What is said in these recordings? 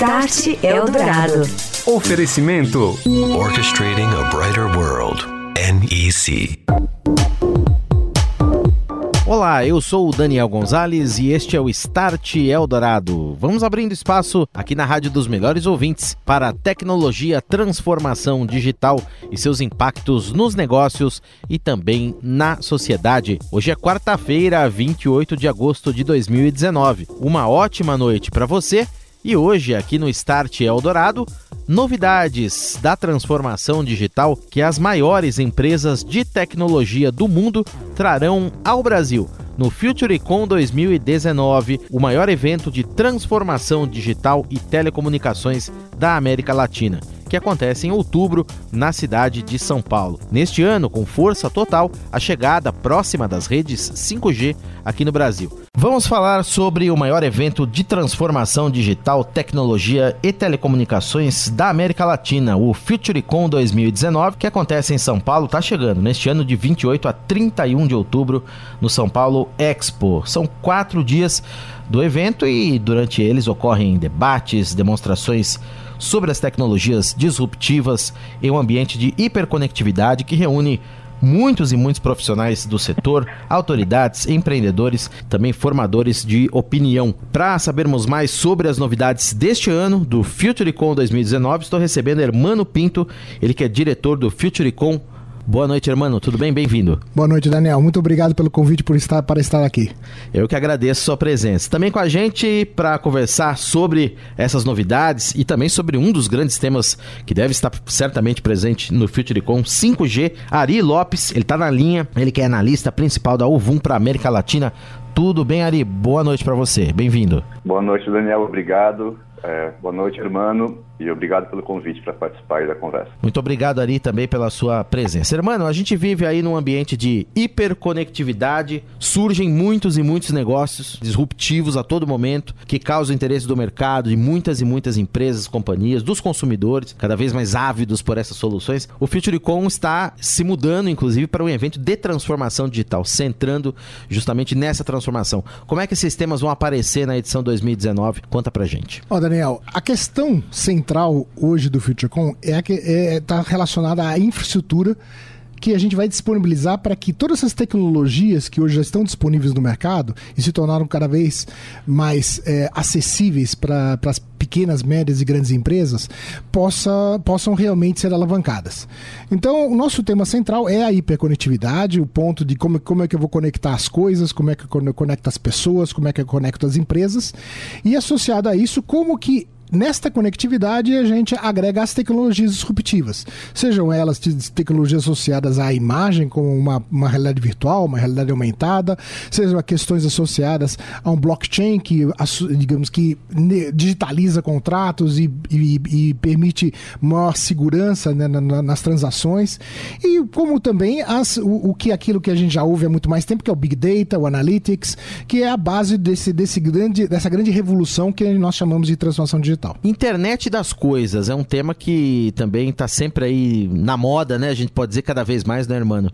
Start Eldorado. Oferecimento Orchestrating a Brighter World. NEC. Olá, eu sou o Daniel Gonzalez e este é o Start Eldorado. Vamos abrindo espaço aqui na Rádio dos Melhores Ouvintes para a tecnologia, transformação digital e seus impactos nos negócios e também na sociedade. Hoje é quarta-feira, 28 de agosto de 2019. Uma ótima noite para você e hoje, aqui no Start Eldorado, novidades da transformação digital que as maiores empresas de tecnologia do mundo trarão ao Brasil. No FutureCon 2019, o maior evento de transformação digital e telecomunicações da América Latina que acontece em outubro na cidade de São Paulo. Neste ano, com força total, a chegada próxima das redes 5G aqui no Brasil. Vamos falar sobre o maior evento de transformação digital, tecnologia e telecomunicações da América Latina, o FutureCon 2019, que acontece em São Paulo, está chegando neste ano de 28 a 31 de outubro no São Paulo Expo. São quatro dias do evento e durante eles ocorrem debates, demonstrações sobre as tecnologias disruptivas em um ambiente de hiperconectividade que reúne muitos e muitos profissionais do setor, autoridades, empreendedores, também formadores de opinião. Para sabermos mais sobre as novidades deste ano do FutureCon 2019, estou recebendo Hermano Pinto, ele que é diretor do FutureCon Boa noite, irmão. Tudo bem? Bem-vindo. Boa noite, Daniel. Muito obrigado pelo convite por estar, para estar aqui. Eu que agradeço a sua presença. Também com a gente para conversar sobre essas novidades e também sobre um dos grandes temas que deve estar certamente presente no FutureCon 5G, Ari Lopes. Ele está na linha, ele que é analista principal da Uvum para América Latina. Tudo bem, Ari? Boa noite para você. Bem-vindo. Boa noite, Daniel. Obrigado. É, boa noite, irmão, e obrigado pelo convite para participar da conversa. Muito obrigado, Ari, também pela sua presença. Irmão, a gente vive aí num ambiente de hiperconectividade, surgem muitos e muitos negócios disruptivos a todo momento, que causam interesse do mercado, de muitas e muitas empresas, companhias, dos consumidores, cada vez mais ávidos por essas soluções. O FutureCon está se mudando, inclusive, para um evento de transformação digital, centrando justamente nessa transformação. Como é que esses temas vão aparecer na edição 2019? Conta pra gente. Ó, Daniel, a questão central hoje do FutureCon é que está é, relacionada à infraestrutura que a gente vai disponibilizar para que todas essas tecnologias que hoje já estão disponíveis no mercado e se tornaram cada vez mais é, acessíveis para as pequenas, médias e grandes empresas possa, possam realmente ser alavancadas. Então, o nosso tema central é a hiperconectividade, o ponto de como, como é que eu vou conectar as coisas, como é que eu conecto as pessoas, como é que eu conecto as empresas, e associado a isso, como que Nesta conectividade, a gente agrega as tecnologias disruptivas, sejam elas tecnologias associadas à imagem, como uma, uma realidade virtual, uma realidade aumentada, sejam questões associadas a um blockchain que, digamos que, digitaliza contratos e, e, e permite maior segurança né, nas transações, e como também as, o, o, que aquilo que a gente já ouve há muito mais tempo, que é o Big Data, o Analytics, que é a base desse, desse grande, dessa grande revolução que nós chamamos de transformação digital digital. Internet das coisas é um tema que também está sempre aí na moda, né? A gente pode dizer cada vez mais, né, irmão?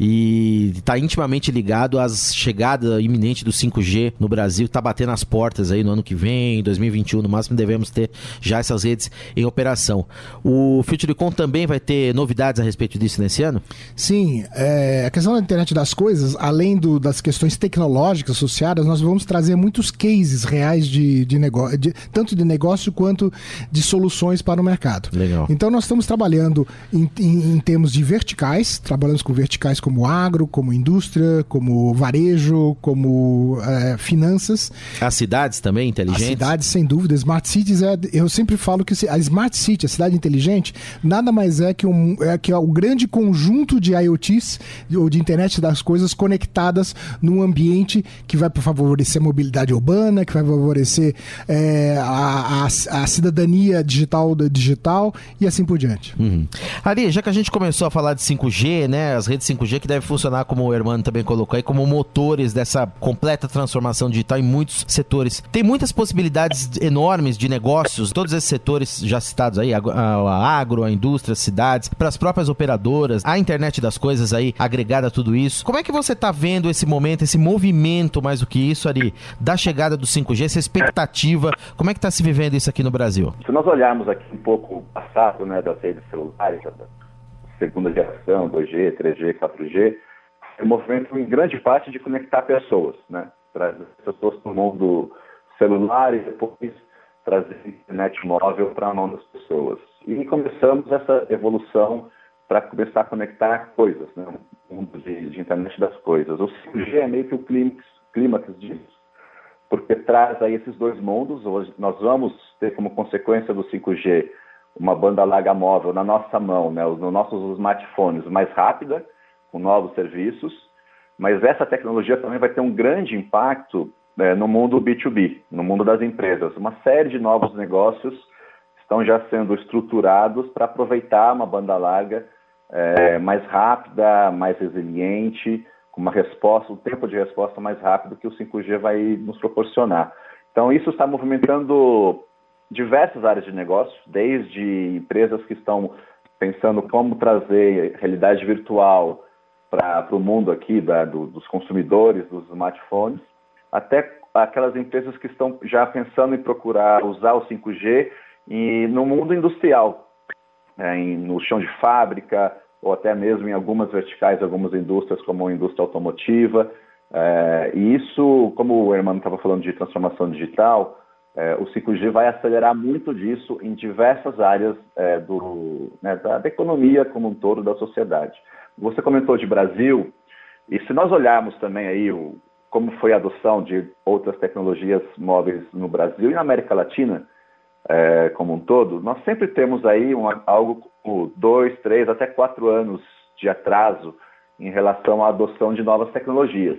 E está intimamente ligado às chegada iminente do 5G no Brasil, está batendo as portas aí no ano que vem, 2021 no máximo devemos ter já essas redes em operação. O FutureCon também vai ter novidades a respeito disso nesse ano? Sim, é, a questão da internet das coisas, além do, das questões tecnológicas associadas, nós vamos trazer muitos cases reais de, de negócio, tanto de negócio negócio quanto de soluções para o mercado. Legal. Então nós estamos trabalhando em, em, em termos de verticais, trabalhamos com verticais como agro, como indústria, como varejo, como é, finanças. As cidades também inteligentes? As cidades, sem dúvida. Smart Cities, é, eu sempre falo que a Smart City, a cidade inteligente, nada mais é que, um, é que é o grande conjunto de IoTs, ou de internet das coisas, conectadas num ambiente que vai favorecer a mobilidade urbana, que vai favorecer é, a, a a cidadania digital da digital e assim por diante. Uhum. Ari, já que a gente começou a falar de 5G, né, as redes 5G que devem funcionar, como o Hermano também colocou aí, como motores dessa completa transformação digital em muitos setores. Tem muitas possibilidades enormes de negócios, todos esses setores já citados aí, a, a agro, a indústria, as cidades, para as próprias operadoras, a internet das coisas aí, agregada a tudo isso. Como é que você está vendo esse momento, esse movimento, mais do que isso, Ari, da chegada do 5G, essa expectativa, como é que está se vivendo isso aqui no Brasil? Se nós olharmos aqui um pouco o passado né, das redes celulares, da segunda geração, 2G, 3G, 4G, é um movimento em grande parte de conectar pessoas, né? Trazer pessoas para o mundo celular e depois trazer internet móvel para a mão das pessoas. E começamos essa evolução para começar a conectar coisas, né? o mundo de, de, internet das coisas. O 5G é meio que o clímax, clímax disso, porque traz aí esses dois mundos. Hoje nós vamos ter como consequência do 5G uma banda larga móvel na nossa mão, né? nos nossos smartphones, mais rápida, com novos serviços, mas essa tecnologia também vai ter um grande impacto né, no mundo B2B, no mundo das empresas. Uma série de novos negócios estão já sendo estruturados para aproveitar uma banda larga é, mais rápida, mais resiliente, com uma resposta, um tempo de resposta mais rápido que o 5G vai nos proporcionar. Então, isso está movimentando diversas áreas de negócio, desde empresas que estão pensando como trazer realidade virtual para o mundo aqui da, do, dos consumidores dos smartphones, até aquelas empresas que estão já pensando em procurar usar o 5G e no mundo industrial, é, em, no chão de fábrica, ou até mesmo em algumas verticais, algumas indústrias, como a indústria automotiva. É, e isso, como o Hermano estava falando de transformação digital, é, o 5G vai acelerar muito disso em diversas áreas é, do, né, da, da, economia como um todo, da sociedade. Você comentou de Brasil, e se nós olharmos também aí o, como foi a adoção de outras tecnologias móveis no Brasil e na América Latina, é, como um todo, nós sempre temos aí uma, algo como dois, três, até quatro anos de atraso em relação à adoção de novas tecnologias.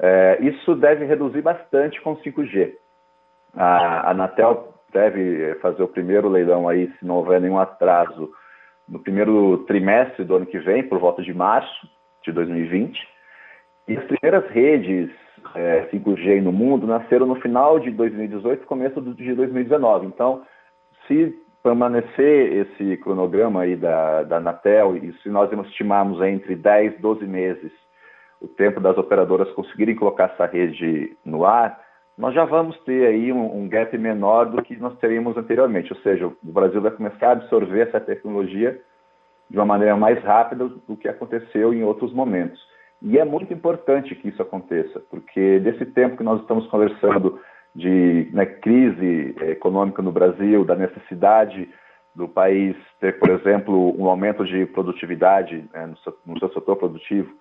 É, isso deve reduzir bastante com 5G. A Anatel deve fazer o primeiro leilão aí, se não houver nenhum atraso, no primeiro trimestre do ano que vem, por volta de março de 2020. E as primeiras redes é, 5G no mundo nasceram no final de 2018 começo de 2019. Então, se permanecer esse cronograma aí da, da Anatel, e se nós estimarmos entre 10 e 12 meses o tempo das operadoras conseguirem colocar essa rede no ar, nós já vamos ter aí um, um, gap menor do que nós teríamos anteriormente. Ou seja, o Brasil vai começar a absorver essa tecnologia de uma maneira mais rápida do que aconteceu em outros momentos. E é muito importante que isso aconteça, porque desse tempo que nós estamos conversando de né, crise econômica no Brasil, da necessidade do país ter, por exemplo, um aumento de produtividade né, no, seu, no seu setor produtivo,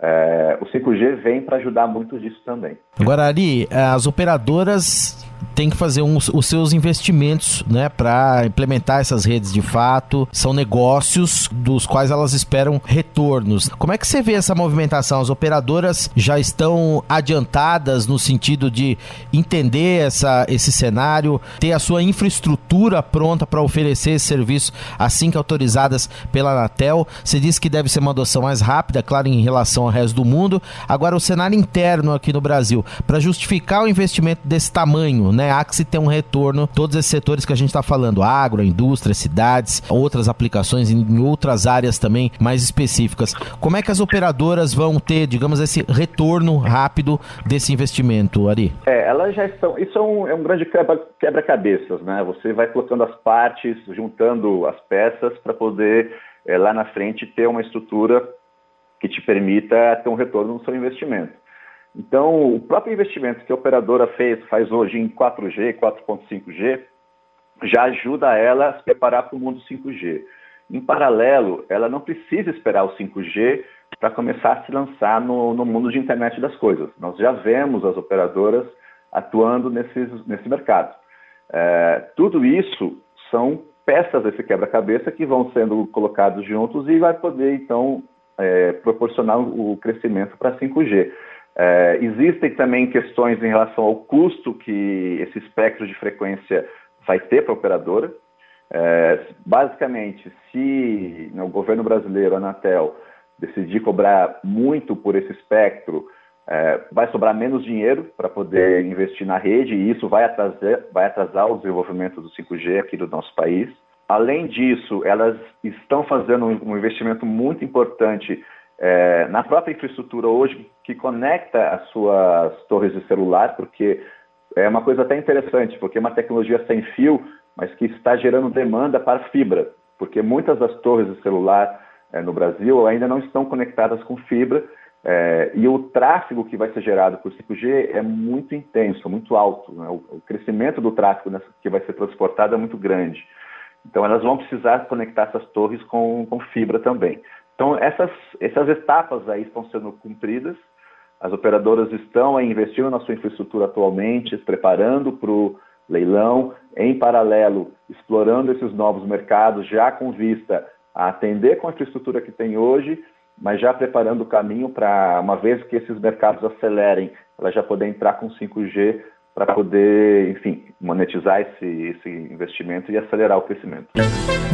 é, o 5G vem para ajudar muito disso também. Agora, Ari, as operadoras têm que fazer uns, os seus investimentos né, para implementar essas redes de fato. São negócios dos quais elas esperam retornos. Como é que você vê essa movimentação? As operadoras já estão adiantadas no sentido de entender essa, esse cenário, ter a sua infraestrutura pronta para oferecer esse serviço assim que autorizadas pela Anatel. Você disse que deve ser uma adoção mais rápida, claro, em relação ao resto do mundo. Agora, o cenário interno aqui no Brasil, para justificar o investimento desse tamanho, né? Há que se ter um retorno, todos esses setores que a gente está falando, agro, indústria, cidades, outras aplicações em outras áreas também mais específicas. Como é que as operadoras vão ter, digamos, esse retorno rápido desse investimento, Ari? É, elas já estão. Isso é um, é um grande quebra-cabeças, né? Você vai colocando as partes, juntando as peças para poder é, lá na frente ter uma estrutura que te permita ter um retorno no seu investimento. Então, o próprio investimento que a operadora fez, faz hoje em 4G, 4.5G, já ajuda ela a se preparar para o mundo 5G. Em paralelo, ela não precisa esperar o 5G para começar a se lançar no, no, mundo de internet das coisas. Nós já vemos as operadoras atuando nesse mercado. É, tudo isso são peças desse quebra-cabeça que vão sendo colocados juntos e vai poder, então, é, proporcionar o crescimento para 5G. É, existem também questões em relação ao custo que esse espectro de frequência vai ter para a operadora. É, basicamente, se o governo brasileiro, a Anatel, decidir cobrar muito por esse espectro, é, vai sobrar menos dinheiro para poder investir na rede e isso vai atrasar, vai atrasar o desenvolvimento do 5G aqui do nosso país. Além disso, elas estão fazendo um investimento muito importante é, na própria infraestrutura hoje que conecta as suas torres de celular, porque é uma coisa até interessante, porque é uma tecnologia sem fio, mas que está gerando demanda para fibra, porque muitas das torres de celular é, no Brasil ainda não estão conectadas com fibra é, e o tráfego que vai ser gerado por 5G é muito intenso, muito alto. Né? O, o, crescimento do tráfego nessa, que vai ser transportado é muito grande. Então, elas vão precisar conectar essas torres com, com fibra também. Então, essas, essas etapas aí estão sendo cumpridas. As operadoras estão investindo na sua infraestrutura atualmente, se preparando para o leilão, em paralelo, explorando esses novos mercados, já com vista a atender com a infraestrutura que tem hoje, mas já preparando o caminho para, uma vez que esses mercados acelerem, ela já poder entrar com 5G para poder, enfim, monetizar esse, esse investimento e acelerar o crescimento.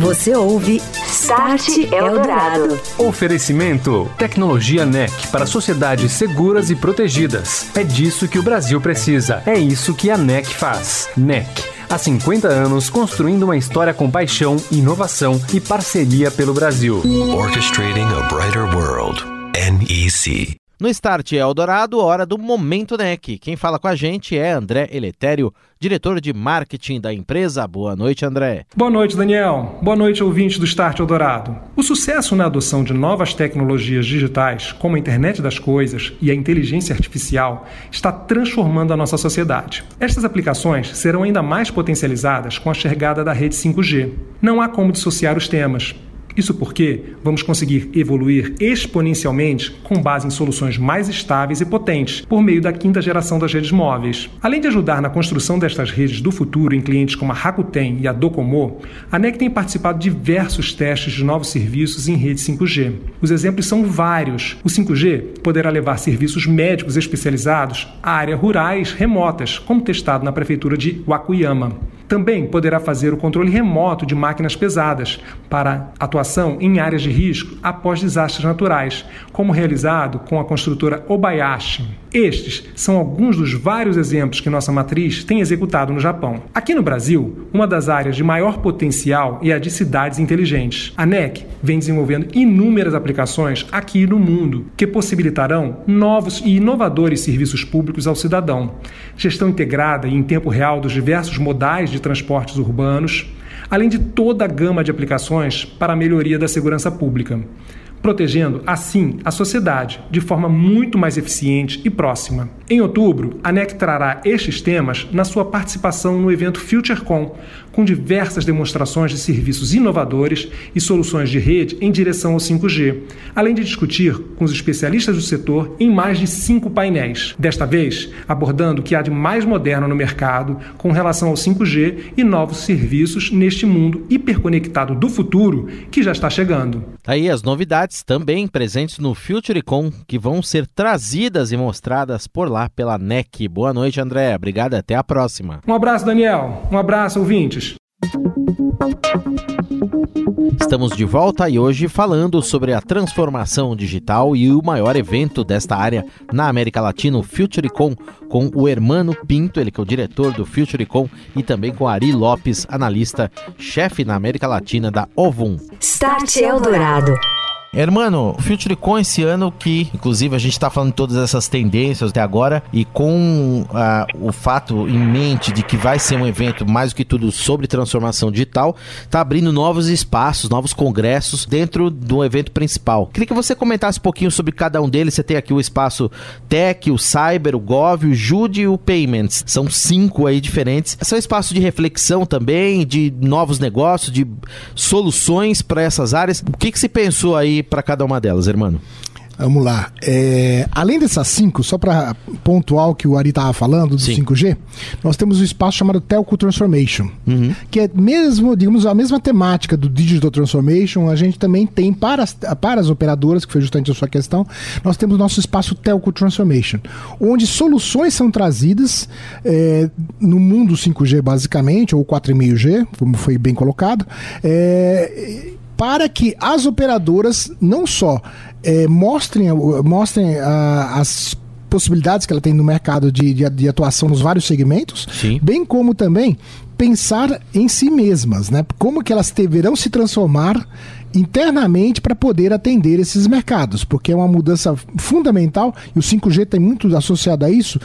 Você ouve Start Eldorado. Oferecimento: Tecnologia NEC para sociedades seguras e protegidas. É disso que o Brasil precisa. É isso que a NEC faz. NEC. Há 50 anos construindo uma história com paixão, inovação e parceria pelo Brasil. Orchestrating a brighter world. NEC. No Start Eldorado, hora do Momento NEC. Quem fala com a gente é André Eletério, diretor de marketing da empresa. Boa noite, André. Boa noite, Daniel. Boa noite, ouvinte do Start Eldorado. O sucesso na adoção de novas tecnologias digitais, como a internet das coisas e a inteligência artificial, está transformando a nossa sociedade. Estas aplicações serão ainda mais potencializadas com a chegada da rede 5G. Não há como dissociar os temas. Isso porque vamos conseguir evoluir exponencialmente com base em soluções mais estáveis e potentes por meio da quinta geração das redes móveis. Além de ajudar na construção destas redes do futuro em clientes como a Rakuten e a Docomo, a NEC tem participado de diversos testes de novos serviços em rede 5G. Os exemplos são vários. O 5G poderá levar serviços médicos especializados a áreas rurais remotas, como testado na prefeitura de Wakuyama. Também poderá fazer o controle remoto de máquinas pesadas para atuação em áreas de risco após desastres naturais, como realizado com a construtora Obayashi. Estes são alguns dos vários exemplos que nossa matriz tem executado no Japão. Aqui no Brasil, uma das áreas de maior potencial é a de cidades inteligentes. A NEC vem desenvolvendo inúmeras aplicações aqui no mundo que possibilitarão novos e inovadores serviços públicos ao cidadão. Gestão integrada e em tempo real dos diversos modais de transportes urbanos, além de toda a gama de aplicações para a melhoria da segurança pública protegendo assim a sociedade de forma muito mais eficiente e próxima. Em outubro, a NEC trará estes temas na sua participação no evento FutureCon, com diversas demonstrações de serviços inovadores e soluções de rede em direção ao 5G, além de discutir com os especialistas do setor em mais de cinco painéis. Desta vez, abordando o que há de mais moderno no mercado com relação ao 5G e novos serviços neste mundo hiperconectado do futuro que já está chegando. Tá aí as novidades também presentes no FutureCon que vão ser trazidas e mostradas por lá pela NEC. Boa noite, André. Obrigado, até a próxima. Um abraço, Daniel. Um abraço, ouvintes. Estamos de volta e hoje falando sobre a transformação digital e o maior evento desta área na América Latina, o FutureCon, com o Hermano Pinto, ele que é o diretor do FutureCon, e também com Ari Lopes, analista, chefe na América Latina da Ovum. Start Eldorado. Hermano, FutureCon esse ano que, inclusive, a gente está falando todas essas tendências até agora e com uh, o fato em mente de que vai ser um evento mais do que tudo sobre transformação digital, está abrindo novos espaços, novos congressos dentro do evento principal. Queria que você comentasse um pouquinho sobre cada um deles. Você tem aqui o espaço Tech, o Cyber, o Gov, o Jude e o Payments. São cinco aí diferentes. São espaços de reflexão também, de novos negócios, de soluções para essas áreas. O que, que se pensou aí para cada uma delas, irmão? Vamos lá. É, além dessas cinco, só para pontuar o que o Ari estava falando do Sim. 5G, nós temos um espaço chamado Telco Transformation, uhum. que é mesmo, digamos, a mesma temática do Digital Transformation, a gente também tem para as, para as operadoras, que foi justamente a sua questão, nós temos nosso espaço Telco Transformation, onde soluções são trazidas é, no mundo 5G, basicamente, ou 4,5G, como foi bem colocado, é, para que as operadoras não só é, mostrem, mostrem uh, as possibilidades que ela tem no mercado de, de, de atuação nos vários segmentos, Sim. bem como também pensar em si mesmas, né? Como que elas deverão se transformar internamente para poder atender esses mercados, porque é uma mudança fundamental e o 5G tem muito associado a isso,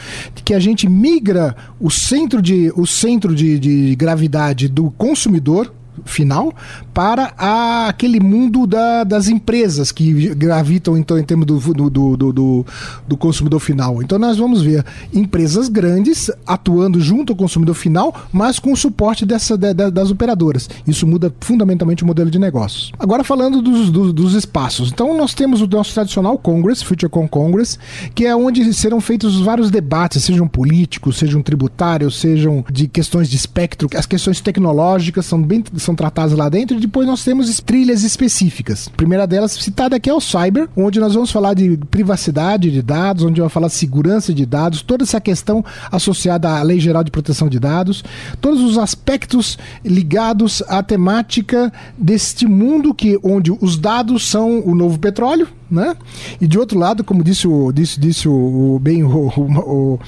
que a gente migra o centro de, o centro de, de gravidade do consumidor final para a, aquele mundo da, das empresas que gravitam então em termos do, do, do, do, do consumidor final. Então nós vamos ver empresas grandes atuando junto ao consumidor final, mas com o suporte dessa, de, de, das operadoras. Isso muda fundamentalmente o modelo de negócios. Agora falando dos, dos, dos espaços. Então nós temos o nosso tradicional Congress, FutureCon Congress, que é onde serão feitos vários debates, sejam políticos, sejam tributários, sejam de questões de espectro, as questões tecnológicas são bem são tratadas lá dentro, e depois nós temos trilhas específicas. A primeira delas citada aqui é o Cyber, onde nós vamos falar de privacidade de dados, onde vai falar de segurança de dados, toda essa questão associada à Lei Geral de Proteção de Dados, todos os aspectos ligados à temática deste mundo que onde os dados são o novo petróleo, né? E de outro lado, como disse o disse, disse o, o bem o, o,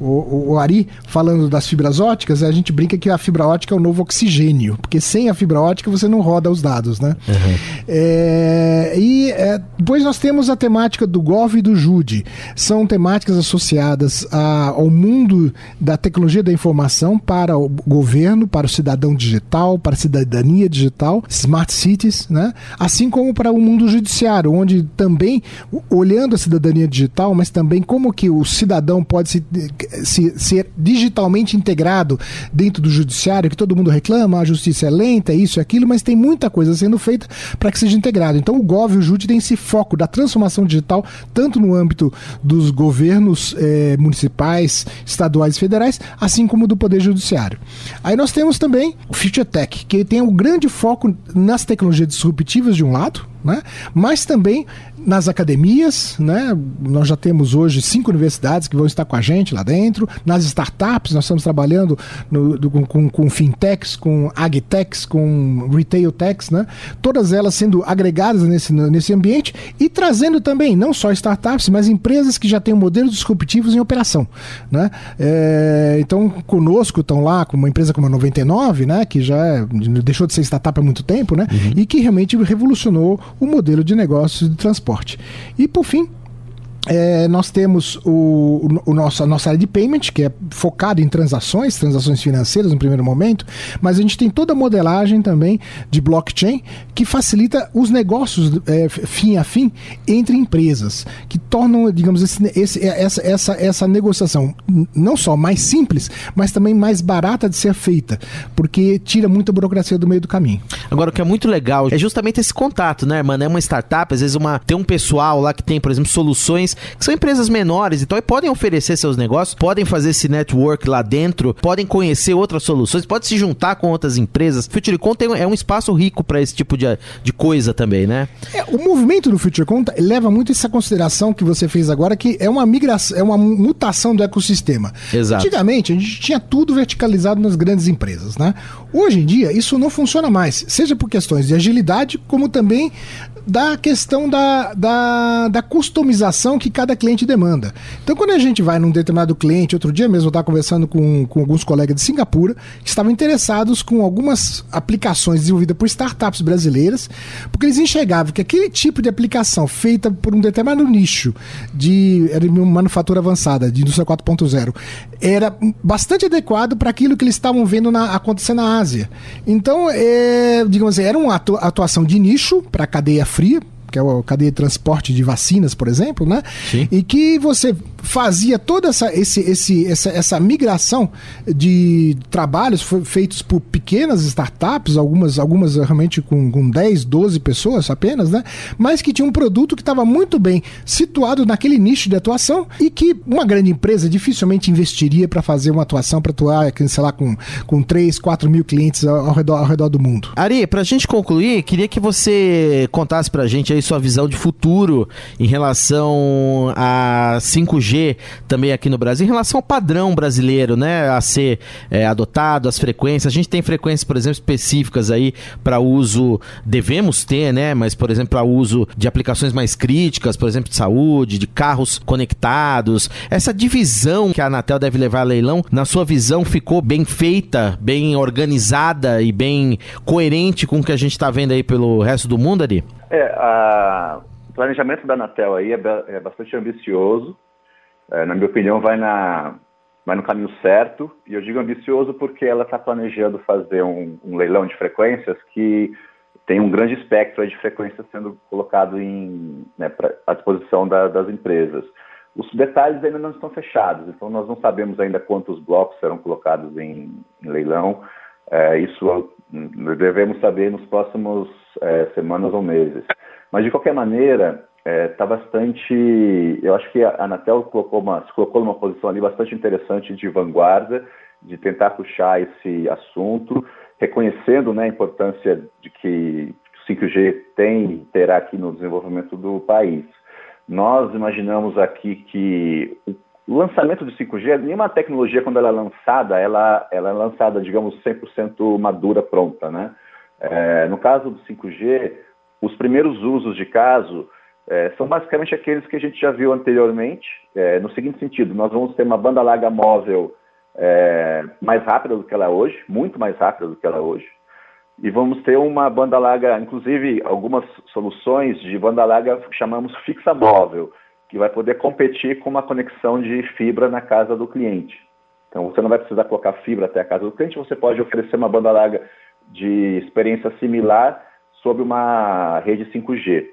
o, o, Ari falando das fibras óticas, a gente brinca que a fibra ótica é o novo oxigênio, porque sem a fibra ótica você não roda os dados, né? Uhum. É, e é, depois nós temos a temática do Gov e do Jude. São temáticas associadas a, ao mundo da tecnologia da informação para o governo, para o cidadão digital, para a cidadania digital, smart cities, né? Assim como para o mundo judiciário, onde também olhando a cidadania digital, mas também como que o cidadão pode se se, ser digitalmente integrado dentro do judiciário, que todo mundo reclama, a justiça é lenta, isso e aquilo, mas tem muita coisa sendo feita para que seja integrado. Então o GOV e o JUD têm esse foco da transformação digital, tanto no âmbito dos governos eh, municipais, estaduais e federais, assim como do Poder Judiciário. Aí nós temos também o Future Tech, que tem um grande foco nas tecnologias disruptivas de um lado, né? mas também nas academias, né? Nós já temos hoje cinco universidades que vão estar com a gente lá dentro. Nas startups, nós estamos trabalhando no, do, com, com, fintechs, com agtechs, com retail techs, né? Todas elas sendo agregadas nesse, nesse ambiente e trazendo também não só startups, mas empresas que já têm modelos disruptivos em operação, né? É, então, conosco estão lá com uma empresa como a 99, né? Que já é, deixou de ser startup há muito tempo, né? Uhum. E que realmente revolucionou o modelo de negócio de transporte. E por fim, é, nós temos o, o, nosso, a nossa área de payment, que é focada em transações, transações financeiras no primeiro momento, mas a gente tem toda a modelagem também de blockchain que facilita os negócios é, fim a fim entre empresas, que tornam, digamos, esse, esse, essa, essa, essa negociação não só mais simples, mas também mais barata de ser feita, porque tira muita burocracia do meio do caminho. Agora, o que é muito legal é justamente esse contato, né, mano? É uma startup, às vezes uma, tem um pessoal lá que tem, por exemplo, soluções que são empresas menores, então podem oferecer seus negócios, podem fazer esse network lá dentro, podem conhecer outras soluções, podem se juntar com outras empresas. FutureCon tem, é um espaço rico para esse tipo de, de coisa também, né? É, o movimento do FutureCon leva muito essa consideração que você fez agora, que é uma migração, é uma mutação do ecossistema. Exato. Antigamente, a gente tinha tudo verticalizado nas grandes empresas, né? Hoje em dia, isso não funciona mais, seja por questões de agilidade, como também da questão da, da, da customização que cada cliente demanda. Então, quando a gente vai num determinado cliente, outro dia mesmo eu estava conversando com, com alguns colegas de Singapura que estavam interessados com algumas aplicações desenvolvidas por startups brasileiras, porque eles enxergavam que aquele tipo de aplicação feita por um determinado nicho de, era de manufatura avançada, de indústria 4.0, era bastante adequado para aquilo que eles estavam vendo na, acontecer na Ásia. Então, é, digamos assim, era uma atuação de nicho para a cadeia fria, que é a cadeia de transporte de vacinas, por exemplo, né? Sim. E que você fazia toda essa, esse, esse, essa, essa migração de trabalhos feitos por pequenas startups, algumas, algumas realmente com, com 10, 12 pessoas apenas, né? Mas que tinha um produto que estava muito bem situado naquele nicho de atuação e que uma grande empresa dificilmente investiria para fazer uma atuação para atuar, sei lá, com, com 3, 4 mil clientes ao redor, ao redor do mundo. Ari, para a gente concluir, queria que você contasse para a gente aí sua visão de futuro em relação a 5G 5G também aqui no Brasil, em relação ao padrão brasileiro, né, a ser é, adotado, as frequências. A gente tem frequências, por exemplo, específicas aí para uso, devemos ter, né, mas, por exemplo, para uso de aplicações mais críticas, por exemplo, de saúde, de carros conectados. Essa divisão que a Anatel deve levar a leilão, na sua visão, ficou bem feita, bem organizada e bem coerente com o que a gente está vendo aí pelo resto do mundo, ali? É, a, o planejamento da Anatel aí é, é bastante ambicioso. É, na minha opinião, vai, na, vai no caminho certo. E eu digo ambicioso porque ela está planejando fazer um, um, leilão de frequências que tem um grande espectro de frequências sendo colocado em, né, pra, à disposição da, das empresas. Os detalhes ainda não estão fechados, então nós não sabemos ainda quantos blocos serão colocados em, em leilão. É, isso devemos saber nos próximos é, semanas ou meses. Mas, de qualquer maneira, está é, tá bastante. Eu acho que a Anatel colocou uma, se colocou numa posição ali bastante interessante de vanguarda, de tentar puxar esse assunto, reconhecendo né, a importância de que o 5G tem e terá aqui no desenvolvimento do país. Nós imaginamos aqui que o lançamento do 5G, nenhuma tecnologia, quando ela é lançada, ela, ela é lançada, digamos, 100% madura, pronta, né? É, no caso do 5G, os primeiros usos de caso é, são basicamente aqueles que a gente já viu anteriormente, é, no seguinte sentido, nós vamos ter uma banda larga móvel é, mais rápida do que ela é hoje, muito mais rápida do que ela é hoje, e vamos ter uma banda larga, inclusive algumas soluções de banda larga chamamos fixa móvel, que vai poder competir com uma conexão de fibra na casa do cliente. Então você não vai precisar colocar fibra até a casa do cliente, você pode oferecer uma banda larga de experiência similar sobre uma rede 5G.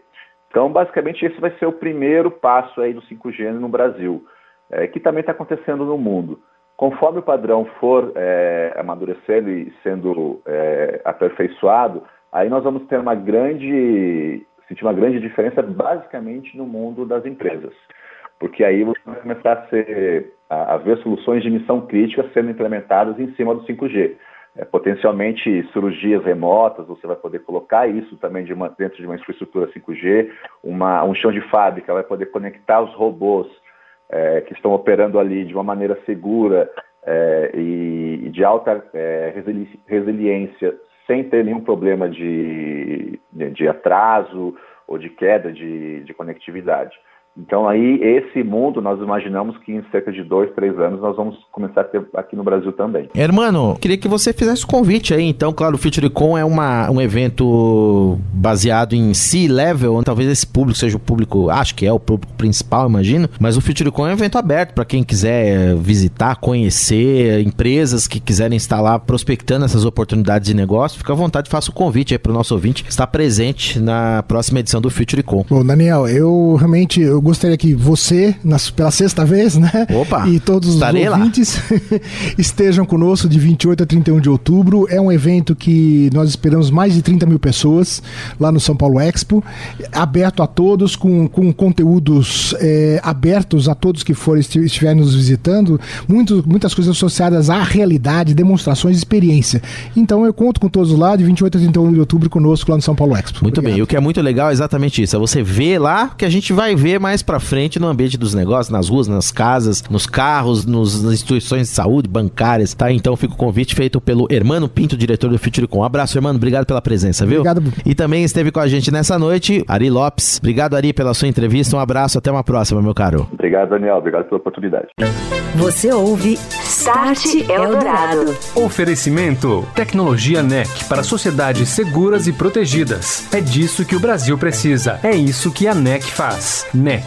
Então, basicamente, esse vai ser o primeiro passo aí do 5G no Brasil, é, que também está acontecendo no mundo. Conforme o padrão for é, amadurecendo e sendo é, aperfeiçoado, aí nós vamos ter uma grande, sentir uma grande diferença basicamente no mundo das empresas. Porque aí você vai começar a, ser, a, a ver soluções de missão crítica sendo implementadas em cima do 5G é, potencialmente cirurgias remotas, você vai poder colocar isso também de uma, dentro de uma infraestrutura 5G, uma, um chão de fábrica vai poder conectar os robôs é, que estão operando ali de uma maneira segura é, e, e, de alta é, resiliência, sem ter nenhum problema de, de, de atraso ou de queda de, de conectividade. Então aí esse mundo nós imaginamos que em cerca de dois, três anos nós vamos começar a ter aqui no Brasil também. Hermano, queria que você fizesse o convite aí. Então, claro, o FutureCon é uma, um evento baseado em C-level, talvez esse público seja o público, acho que é o público principal, imagino. Mas o FutureCon é um evento aberto para quem quiser visitar, conhecer empresas que quiserem estar lá prospectando essas oportunidades de negócio. Fica à vontade, faça o convite aí para o nosso ouvinte estar presente na próxima edição do FutureCon. Bom, Daniel, eu realmente eu gostaria que você, nas, pela sexta vez, né? Opa, e todos os ouvintes estejam conosco de 28 a 31 de outubro. É um evento que nós esperamos mais de 30 mil pessoas lá no São Paulo Expo, aberto a todos, com, com conteúdos é, abertos a todos que forem estiverem nos visitando, muito, muitas coisas associadas à realidade, demonstrações de experiência. Então eu conto com todos lá de 28 a 31 de outubro conosco lá no São Paulo Expo. Muito Obrigado. bem, e o que é muito legal é exatamente isso, é você ver lá que a gente vai ver mais mais para frente no ambiente dos negócios, nas ruas, nas casas, nos carros, nos, nas instituições de saúde, bancárias, tá? Então fica o convite feito pelo Hermano Pinto, diretor do FutureCom. Um abraço, Hermano, obrigado pela presença, viu? Obrigado. E também esteve com a gente nessa noite, Ari Lopes. Obrigado, Ari, pela sua entrevista. Um abraço, até uma próxima, meu caro. Obrigado, Daniel. Obrigado pela oportunidade. Você ouve Start Eldorado. Oferecimento: Tecnologia NEC para sociedades seguras e protegidas. É disso que o Brasil precisa. É isso que a NEC faz. NEC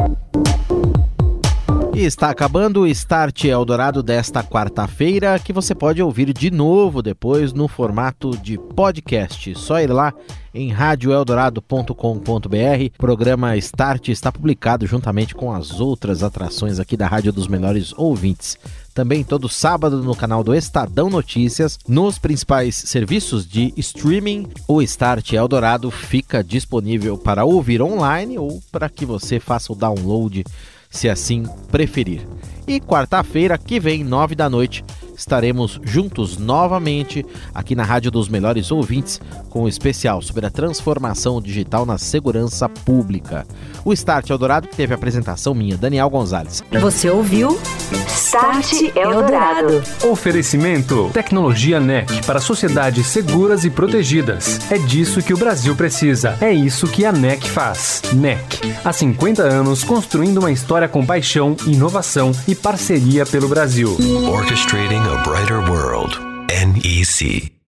Está acabando o Start Eldorado desta quarta-feira, que você pode ouvir de novo depois no formato de podcast. Só ir lá em radioeldorado.com.br. O programa Start está publicado juntamente com as outras atrações aqui da Rádio dos Melhores Ouvintes. Também todo sábado no canal do Estadão Notícias, nos principais serviços de streaming, o Start Eldorado fica disponível para ouvir online ou para que você faça o download, se assim preferir. E quarta-feira que vem, nove da noite, estaremos juntos novamente aqui na Rádio dos Melhores Ouvintes com um especial sobre a transformação digital na segurança pública. O Start Eldorado que teve a apresentação minha, Daniel Gonzalez. Você ouviu Start Eldorado. Oferecimento: Tecnologia NEC para sociedades seguras e protegidas. É disso que o Brasil precisa. É isso que a NEC faz. NEC, há 50 anos construindo uma história com paixão, inovação e parceria pelo Brasil. Orchestrating a brighter world. NEC.